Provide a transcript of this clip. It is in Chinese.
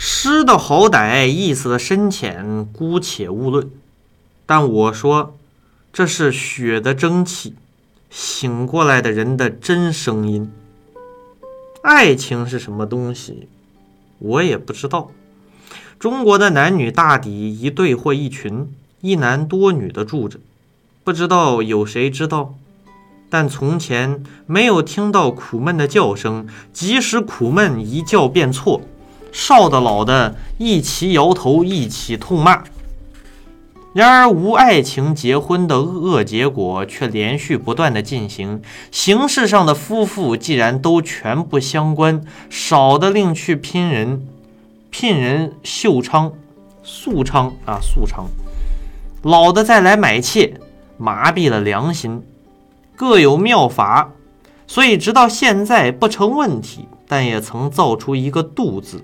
诗的好歹，意思的深浅，姑且勿论。但我说，这是血的蒸汽，醒过来的人的真声音。爱情是什么东西，我也不知道。中国的男女大抵一对或一群，一男多女的住着，不知道有谁知道。但从前没有听到苦闷的叫声，即使苦闷，一叫便错。少的老的一齐摇头，一起痛骂。然而无爱情结婚的恶结果却连续不断的进行。形式上的夫妇既然都全不相关，少的另去拼人，聘人秀娼、素娼啊素娼，老的再来买妾，麻痹了良心。各有妙法，所以直到现在不成问题，但也曾造出一个“度”字。